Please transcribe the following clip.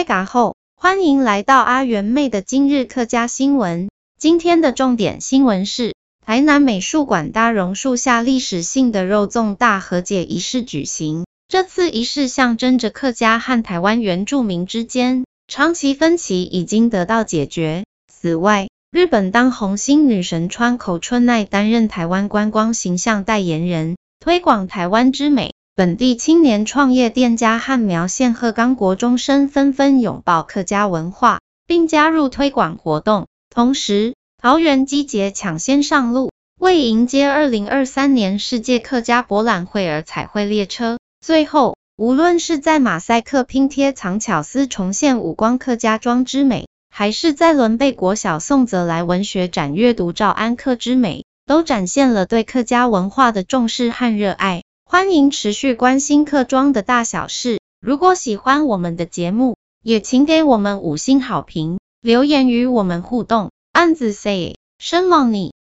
开嘎后，欢迎来到阿元妹的今日客家新闻。今天的重点新闻是，台南美术馆大榕树下历史性的肉粽大和解仪式举行。这次仪式象征着客家和台湾原住民之间长期分歧已经得到解决。此外，日本当红星女神川口春奈担任台湾观光形象代言人，推广台湾之美。本地青年创业店家和苗县鹤冈国中生纷纷拥抱客家文化，并加入推广活动。同时，桃园机捷抢先上路，为迎接2023年世界客家博览会而彩绘列车。最后，无论是在马赛克拼贴藏巧思重现五光客家庄之美，还是在仑背国小宋泽来文学展阅读赵安客之美，都展现了对客家文化的重视和热爱。欢迎持续关心客庄的大小事。如果喜欢我们的节目，也请给我们五星好评，留言与我们互动。暗自 say，声望你。